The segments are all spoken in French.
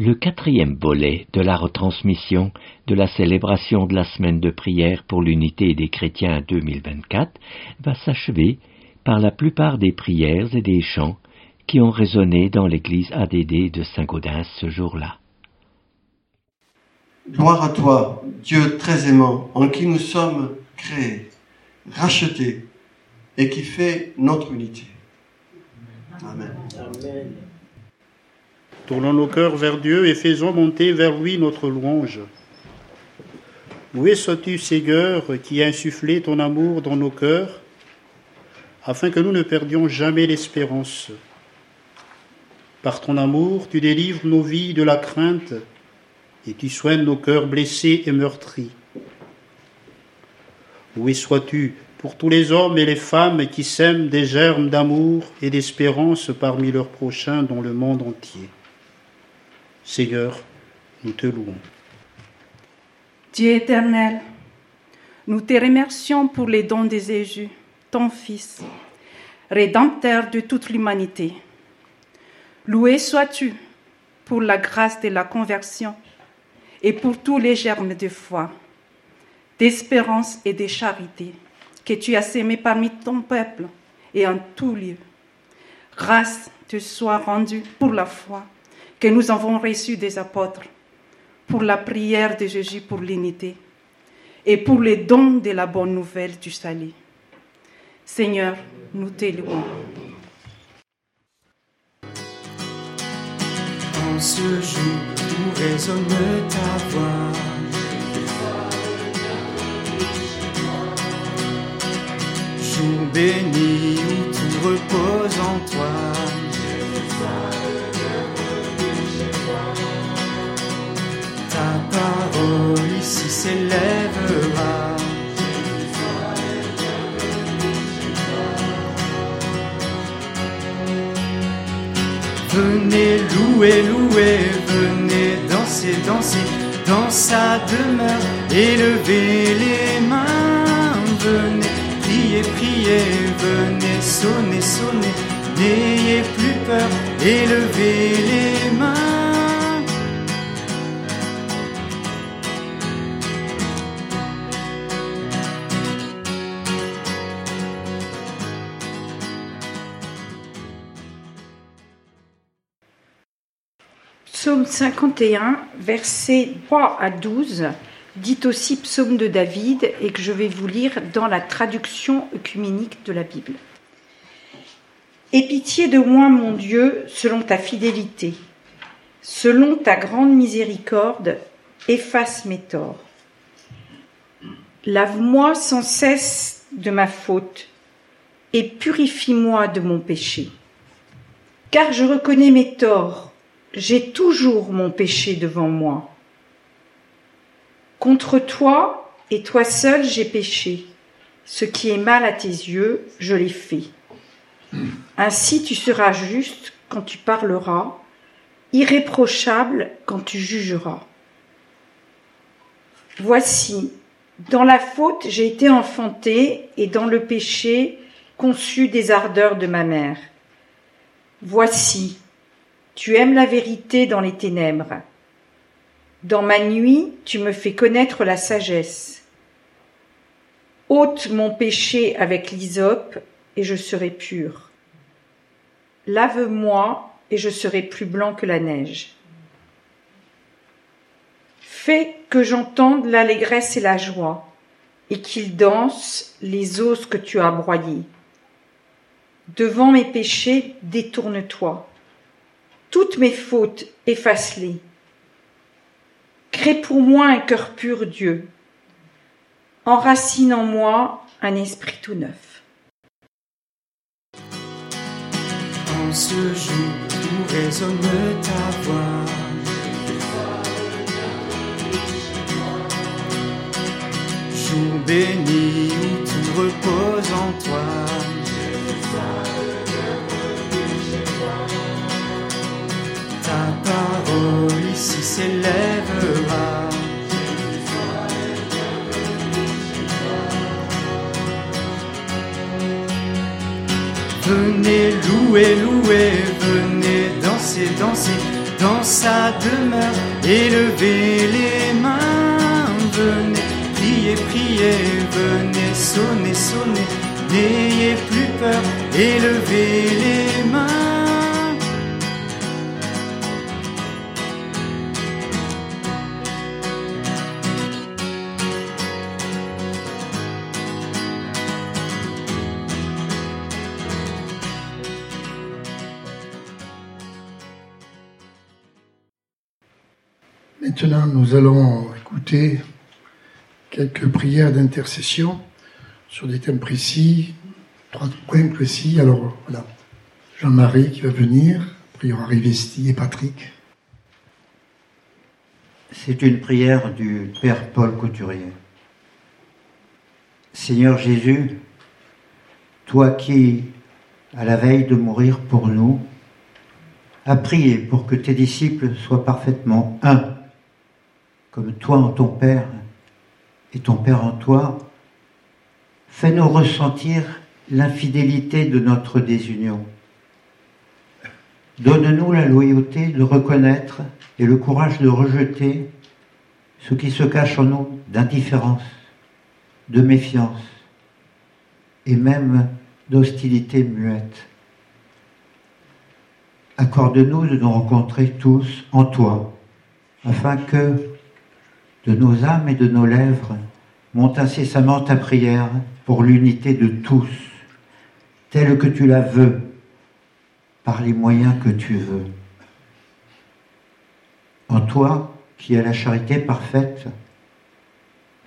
Le quatrième volet de la retransmission de la célébration de la semaine de prière pour l'unité des chrétiens 2024 va s'achever par la plupart des prières et des chants qui ont résonné dans l'église ADD de Saint-Gaudens ce jour-là. Gloire à toi, Dieu très aimant, en qui nous sommes créés, rachetés et qui fait notre unité. Amen. Amen. Tournons nos cœurs vers Dieu et faisons monter vers lui notre louange. Loué sois-tu, Seigneur, qui a insufflé ton amour dans nos cœurs, afin que nous ne perdions jamais l'espérance? Par ton amour, tu délivres nos vies de la crainte et tu soignes nos cœurs blessés et meurtris. Loué sois-tu pour tous les hommes et les femmes qui sèment des germes d'amour et d'espérance parmi leurs prochains dans le monde entier? Seigneur, nous te louons. Dieu éternel, nous te remercions pour les dons de Jésus, ton Fils, rédempteur de toute l'humanité. Loué sois-tu pour la grâce de la conversion et pour tous les germes de foi, d'espérance et de charité que tu as sémés parmi ton peuple et en tout lieu. Grâce te soit rendue pour la foi que nous avons reçu des apôtres, pour la prière de Jésus pour l'unité et pour les dons de la bonne nouvelle du salut. Seigneur, nous te. En ce jour où résonne ta voix, jour béni où repose en toi. S'élèvera. Venez louer, louer, venez danser, danser dans sa demeure, élevez les mains, venez prier, prier, venez sonner, sonner, n'ayez plus peur, élevez les mains. Psaume 51, versets 3 à 12, dit aussi psaume de David et que je vais vous lire dans la traduction œcuménique de la Bible. Aie pitié de moi, mon Dieu, selon ta fidélité. Selon ta grande miséricorde, efface mes torts. Lave-moi sans cesse de ma faute et purifie-moi de mon péché. Car je reconnais mes torts j'ai toujours mon péché devant moi. Contre toi et toi seul j'ai péché. Ce qui est mal à tes yeux, je l'ai fait. Ainsi tu seras juste quand tu parleras, irréprochable quand tu jugeras. Voici, dans la faute j'ai été enfanté et dans le péché conçu des ardeurs de ma mère. Voici, tu aimes la vérité dans les ténèbres. Dans ma nuit, tu me fais connaître la sagesse. ôte mon péché avec l'hysope, et je serai pur. Lave-moi, et je serai plus blanc que la neige. Fais que j'entende l'allégresse et la joie, et qu'ils dansent les os que tu as broyés. Devant mes péchés, détourne-toi. Toutes mes fautes, efface-les. Crée pour moi un cœur pur, Dieu. Enracine en moi un esprit tout neuf. En ce jour où résonne ta voix, jour béni où tout repose en toi. Ici s'élèvera. Venez louer, louer, venez danser, danser dans sa demeure, élevez les mains, venez, priez, priez, venez, sonnez, sonnez, n'ayez plus peur, élevez les mains. Maintenant, nous allons écouter quelques prières d'intercession sur des thèmes précis, trois points précis. Alors voilà, Jean-Marie qui va venir, prière Rivesti et Patrick. C'est une prière du Père Paul Couturier. Seigneur Jésus, toi qui, à la veille de mourir pour nous, as prié pour que tes disciples soient parfaitement un comme toi en ton Père et ton Père en toi, fais-nous ressentir l'infidélité de notre désunion. Donne-nous la loyauté de reconnaître et le courage de rejeter ce qui se cache en nous d'indifférence, de méfiance et même d'hostilité muette. Accorde-nous de nous rencontrer tous en toi, afin que, de nos âmes et de nos lèvres monte incessamment ta prière pour l'unité de tous, telle que tu la veux, par les moyens que tu veux. En toi, qui as la charité parfaite,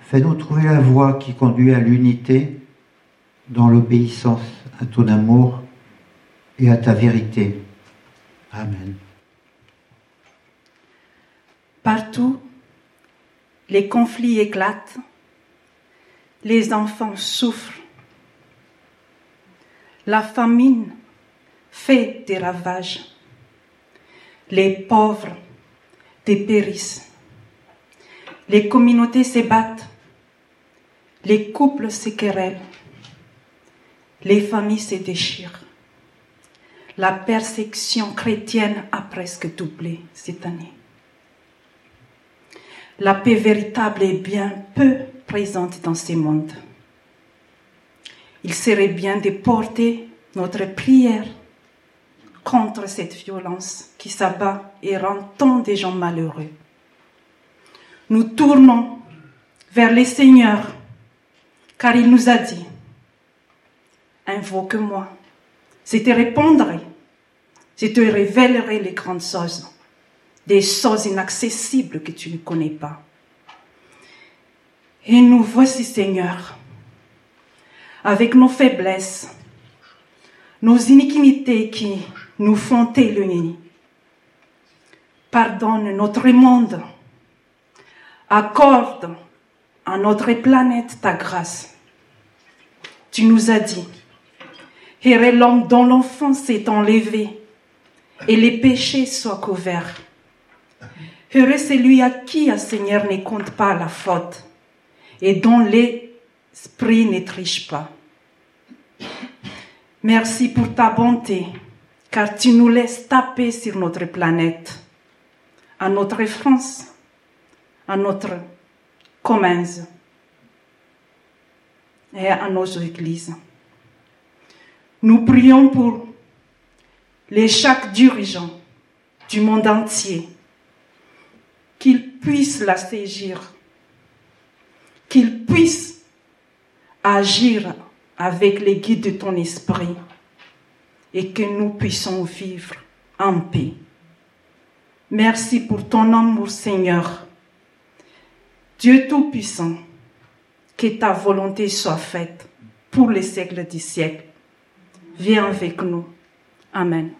fais-nous trouver la voie qui conduit à l'unité dans l'obéissance à ton amour et à ta vérité. Amen. Partout, les conflits éclatent, les enfants souffrent, la famine fait des ravages, les pauvres dépérissent, les communautés se battent, les couples se querellent, les familles se déchirent. La persécution chrétienne a presque doublé cette année la paix véritable est bien peu présente dans ce monde. Il serait bien de porter notre prière contre cette violence qui s'abat et rend tant de gens malheureux. Nous tournons vers le Seigneur, car il nous a dit, invoque-moi, je te répondrai, je te révélerai les grandes choses des choses inaccessibles que tu ne connais pas. Et nous voici, Seigneur, avec nos faiblesses, nos iniquités qui nous font t'éloigner. Pardonne notre monde. Accorde à notre planète ta grâce. Tu nous as dit, Heureux l'homme dont l'enfant s'est enlevé et les péchés soient couverts. Heureux celui à qui le Seigneur ne compte pas la faute et dont l'esprit ne triche pas. Merci pour ta bonté, car tu nous laisses taper sur notre planète, à notre France, à notre commerce et à nos églises. Nous prions pour les chaque dirigeant du monde entier qu'il puisse la saisir, qu'il puisse agir avec les guides de ton esprit et que nous puissions vivre en paix. Merci pour ton amour, Seigneur. Dieu Tout-Puissant, que ta volonté soit faite pour les siècles des siècles. Viens avec nous. Amen.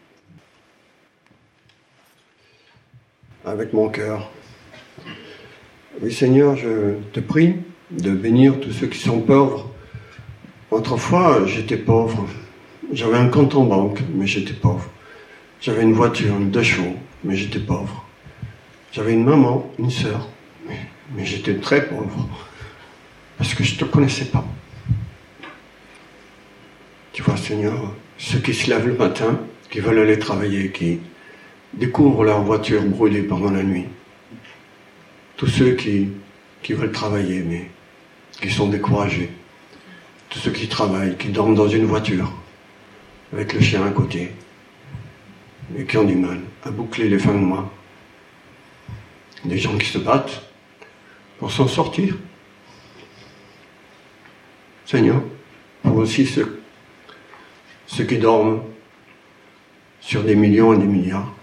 Avec mon cœur. Oui Seigneur, je te prie de bénir tous ceux qui sont pauvres. Autrefois, j'étais pauvre. J'avais un compte en banque, mais j'étais pauvre. J'avais une voiture, deux chevaux, mais j'étais pauvre. J'avais une maman, une sœur, mais, mais j'étais très pauvre. Parce que je ne te connaissais pas. Tu vois, Seigneur, ceux qui se lèvent le matin, qui veulent aller travailler, qui, découvrent leur voiture brûlée pendant la nuit. Tous ceux qui, veulent travailler, mais qui sont découragés. Tous ceux qui travaillent, qui dorment dans une voiture, avec le chien à côté, et qui ont du mal à boucler les fins de mois. Des gens qui se battent pour s'en sortir. Seigneur, pour aussi ceux qui dorment sur des millions et des milliards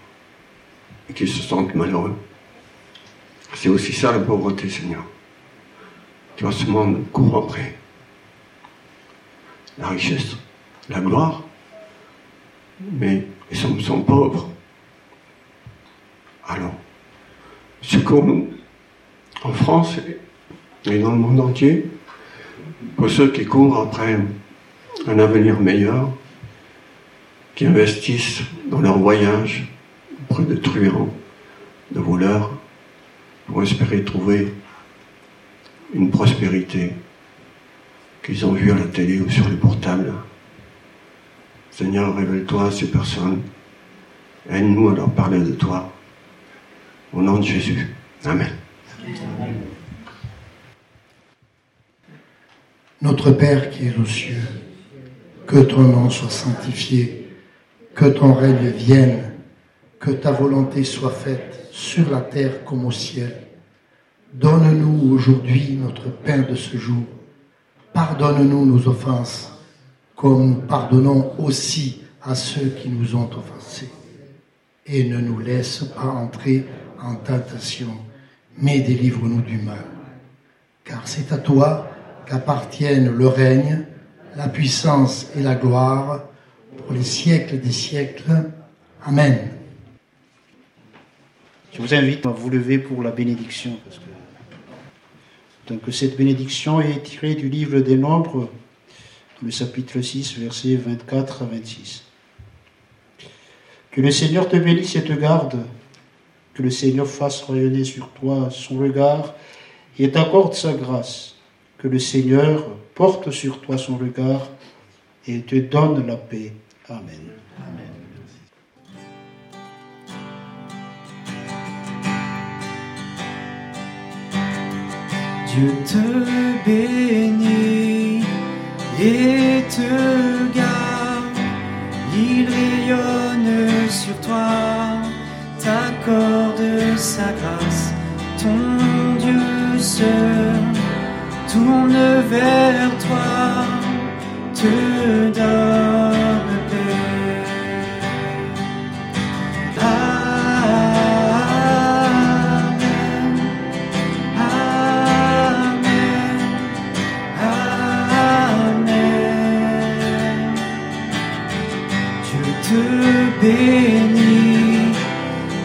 et qui se sentent malheureux. C'est aussi ça la pauvreté, Seigneur. Tu vois, ce monde court après la richesse, la gloire, mais ils sont, pauvres. Alors, secours-nous en France et dans le monde entier pour ceux qui courent après un avenir meilleur, qui investissent dans leur voyage auprès de truands, de voleurs, pour espérer trouver une prospérité qu'ils ont vue à la télé ou sur les portables. Seigneur, révèle-toi à ces personnes. Aide-nous à leur parler de toi. Au nom de Jésus. Amen. Notre Père qui es aux cieux, que ton nom soit sanctifié, que ton règne vienne, que ta volonté soit faite sur la terre comme au ciel. Donne-nous aujourd'hui notre pain de ce jour. Pardonne-nous nos offenses, comme nous pardonnons aussi à ceux qui nous ont offensés. Et ne nous laisse pas entrer en tentation, mais délivre-nous du mal. Car c'est à toi qu'appartiennent le règne, la puissance et la gloire pour les siècles des siècles. Amen. Je vous invite à vous lever pour la bénédiction. Parce que... Donc cette bénédiction est tirée du livre des Nombres, le chapitre 6, versets 24 à 26. Que le Seigneur te bénisse et te garde, que le Seigneur fasse rayonner sur toi son regard et t'accorde sa grâce que le Seigneur porte sur toi son regard et te donne la paix. Amen. Amen. Dieu te bénit et te garde, il rayonne sur toi, t'accorde sa grâce, ton Dieu seul tourne vers te bénit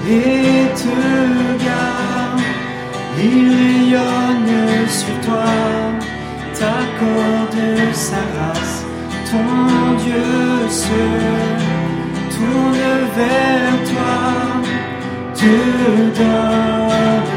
et te garde, il rayonne sur toi, t'accorde sa grâce, ton Dieu seul tourne vers toi, te donne